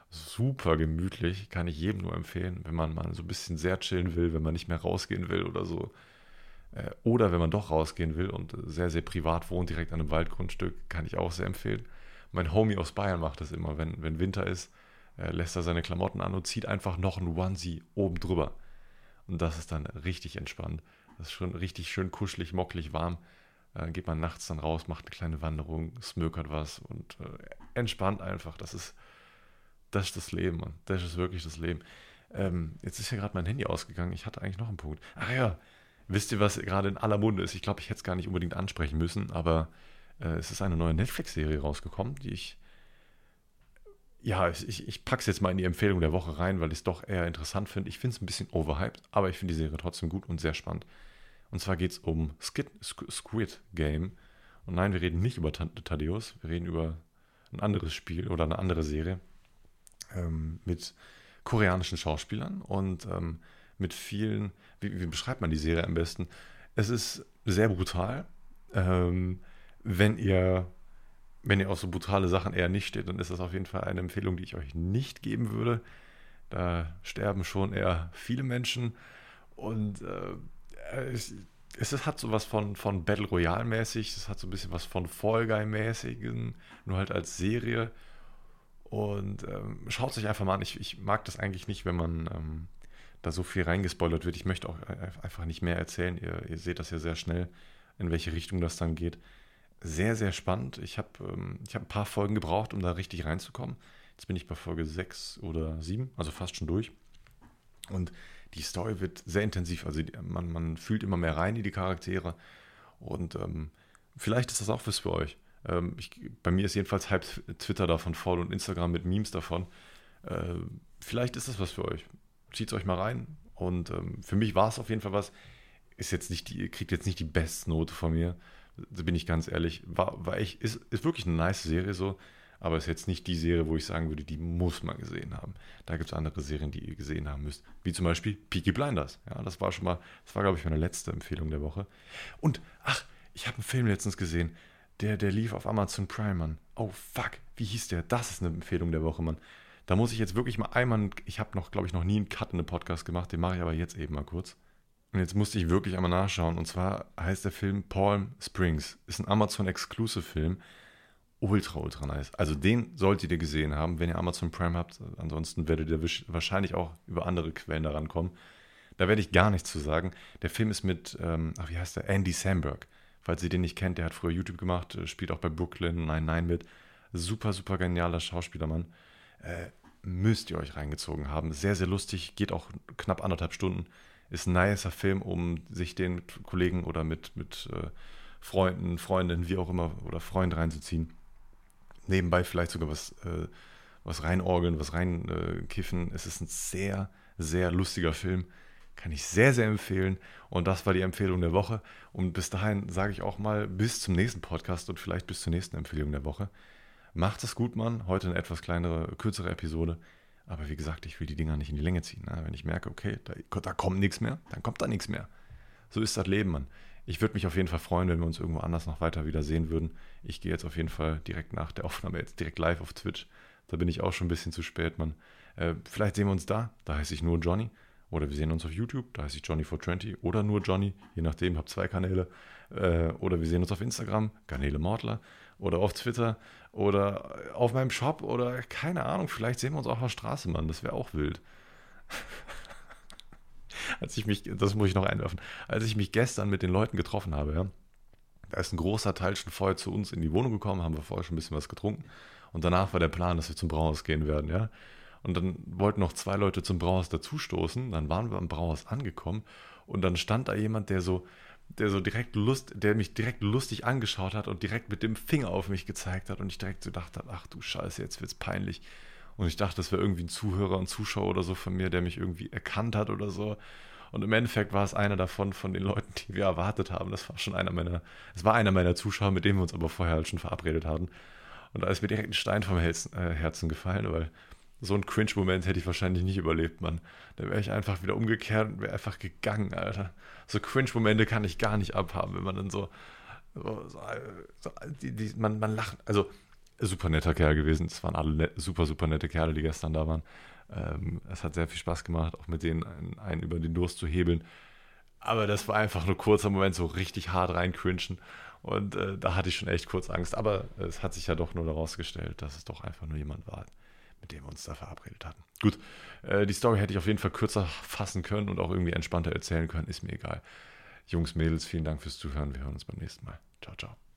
Super gemütlich, kann ich jedem nur empfehlen, wenn man mal so ein bisschen sehr chillen will, wenn man nicht mehr rausgehen will oder so. Äh, oder wenn man doch rausgehen will und sehr, sehr privat wohnt, direkt an einem Waldgrundstück, kann ich auch sehr empfehlen. Mein Homie aus Bayern macht das immer, wenn, wenn Winter ist, äh, lässt er seine Klamotten an und zieht einfach noch ein Onesie oben drüber. Und das ist dann richtig entspannt. Das ist schon richtig schön kuschelig, mocklig, warm. Äh, geht man nachts dann raus, macht eine kleine Wanderung, smökert was und äh, entspannt einfach. Das ist, das ist das Leben, Mann. Das ist wirklich das Leben. Ähm, jetzt ist ja gerade mein Handy ausgegangen. Ich hatte eigentlich noch einen Punkt. Ach ja, Wisst ihr, was gerade in aller Munde ist? Ich glaube, ich hätte es gar nicht unbedingt ansprechen müssen, aber äh, es ist eine neue Netflix-Serie rausgekommen, die ich. Ja, ich, ich packe es jetzt mal in die Empfehlung der Woche rein, weil ich es doch eher interessant finde. Ich finde es ein bisschen overhyped, aber ich finde die Serie trotzdem gut und sehr spannend. Und zwar geht es um Skid, Squid Game. Und nein, wir reden nicht über Thaddeus, wir reden über ein anderes Spiel oder eine andere Serie ähm, mit koreanischen Schauspielern. Und ähm, mit vielen, wie, wie, beschreibt man die Serie am besten? Es ist sehr brutal. Ähm, wenn ihr, wenn ihr auf so brutale Sachen eher nicht steht, dann ist das auf jeden Fall eine Empfehlung, die ich euch nicht geben würde. Da sterben schon eher viele Menschen und äh, es, es hat sowas von, von Battle Royale mäßig, es hat so ein bisschen was von Fall Guy mäßigen, nur halt als Serie. Und ähm, schaut es euch einfach mal an. Ich, ich, mag das eigentlich nicht, wenn man ähm, da so viel reingespoilert wird. Ich möchte auch einfach nicht mehr erzählen. Ihr, ihr, seht das ja sehr schnell, in welche Richtung das dann geht. Sehr, sehr spannend. Ich habe ähm, hab ein paar Folgen gebraucht, um da richtig reinzukommen. Jetzt bin ich bei Folge 6 oder 7, also fast schon durch. Und die Story wird sehr intensiv. Also man, man fühlt immer mehr rein in die Charaktere. Und ähm, vielleicht ist das auch was für euch. Ähm, ich, bei mir ist jedenfalls halb Twitter davon voll und Instagram mit Memes davon. Äh, vielleicht ist das was für euch. Zieht es euch mal rein. Und ähm, für mich war es auf jeden Fall was. Ist jetzt nicht die, kriegt jetzt nicht die Bestnote von mir. Da bin ich ganz ehrlich. War, war ich, ist, ist wirklich eine nice Serie so aber es ist jetzt nicht die Serie, wo ich sagen würde, die muss man gesehen haben. Da gibt es andere Serien, die ihr gesehen haben müsst, wie zum Beispiel Peaky Blinders. Ja, das war schon mal, das war, glaube ich, meine letzte Empfehlung der Woche. Und, ach, ich habe einen Film letztens gesehen, der, der lief auf Amazon Prime, Mann. Oh, fuck, wie hieß der? Das ist eine Empfehlung der Woche, Mann. Da muss ich jetzt wirklich mal einmal, ich habe noch, glaube ich, noch nie einen Cut in einem Podcast gemacht, den mache ich aber jetzt eben mal kurz. Und jetzt musste ich wirklich einmal nachschauen. Und zwar heißt der Film Palm Springs. Ist ein Amazon-Exclusive-Film ultra, ultra nice. Also den solltet ihr gesehen haben, wenn ihr Amazon Prime habt. Ansonsten werdet ihr wahrscheinlich auch über andere Quellen daran kommen. Da werde ich gar nichts zu sagen. Der Film ist mit, ähm, ach, wie heißt der? Andy Samberg. Falls ihr den nicht kennt, der hat früher YouTube gemacht, äh, spielt auch bei Brooklyn 99 mit. Super, super genialer Schauspielermann. Äh, müsst ihr euch reingezogen haben. Sehr, sehr lustig, geht auch knapp anderthalb Stunden. Ist ein nicer Film, um sich den Kollegen oder mit, mit äh, Freunden, Freundinnen, wie auch immer, oder Freund reinzuziehen nebenbei vielleicht sogar was, äh, was reinorgeln, was reinkiffen. Äh, es ist ein sehr, sehr lustiger Film. Kann ich sehr, sehr empfehlen. Und das war die Empfehlung der Woche. Und bis dahin sage ich auch mal bis zum nächsten Podcast und vielleicht bis zur nächsten Empfehlung der Woche. Macht es gut, Mann. Heute eine etwas kleinere, kürzere Episode. Aber wie gesagt, ich will die Dinger nicht in die Länge ziehen. Ne? Wenn ich merke, okay, da, da kommt nichts mehr, dann kommt da nichts mehr. So ist das Leben, Mann. Ich würde mich auf jeden Fall freuen, wenn wir uns irgendwo anders noch weiter wieder sehen würden. Ich gehe jetzt auf jeden Fall direkt nach der Aufnahme jetzt direkt live auf Twitch. Da bin ich auch schon ein bisschen zu spät, Mann. Äh, vielleicht sehen wir uns da. Da heiße ich nur Johnny. Oder wir sehen uns auf YouTube. Da heiße ich Johnny420. Oder nur Johnny. Je nachdem, habe zwei Kanäle. Äh, oder wir sehen uns auf Instagram. Garnele Mortler. Oder auf Twitter. Oder auf meinem Shop. Oder keine Ahnung. Vielleicht sehen wir uns auch auf der Straße, Mann. Das wäre auch wild. als ich mich, das muss ich noch einwerfen, als ich mich gestern mit den Leuten getroffen habe, ja, da ist ein großer Teil schon vorher zu uns in die Wohnung gekommen, haben wir vorher schon ein bisschen was getrunken. Und danach war der Plan, dass wir zum Brauhaus gehen werden, ja. Und dann wollten noch zwei Leute zum Brauhaus dazustoßen. Dann waren wir am Brauhaus angekommen und dann stand da jemand, der so, der so direkt Lust, der mich direkt lustig angeschaut hat und direkt mit dem Finger auf mich gezeigt hat und ich direkt so dachte, ach du Scheiße, jetzt wird's peinlich. Und ich dachte, das wäre irgendwie ein Zuhörer, ein Zuschauer oder so von mir, der mich irgendwie erkannt hat oder so. Und im Endeffekt war es einer davon, von den Leuten, die wir erwartet haben. Das war schon einer meiner, es war einer meiner Zuschauer, mit dem wir uns aber vorher halt schon verabredet hatten. Und da ist mir direkt ein Stein vom Herzen, äh, Herzen gefallen, weil so einen Cringe-Moment hätte ich wahrscheinlich nicht überlebt, Mann. Da wäre ich einfach wieder umgekehrt und wäre einfach gegangen, Alter. So Cringe-Momente kann ich gar nicht abhaben, wenn man dann so, so, so, so die, die, man, man lacht, also super netter Kerl gewesen. Es waren alle super, super nette Kerle, die gestern da waren. Ähm, es hat sehr viel Spaß gemacht, auch mit denen einen, einen, über den Durst zu hebeln. Aber das war einfach nur kurzer Moment, so richtig hart reincrinchen. Und äh, da hatte ich schon echt kurz Angst. Aber es hat sich ja doch nur herausgestellt, dass es doch einfach nur jemand war, mit dem wir uns da verabredet hatten. Gut, äh, die Story hätte ich auf jeden Fall kürzer fassen können und auch irgendwie entspannter erzählen können. Ist mir egal. Jungs, Mädels, vielen Dank fürs Zuhören. Wir hören uns beim nächsten Mal. Ciao, ciao.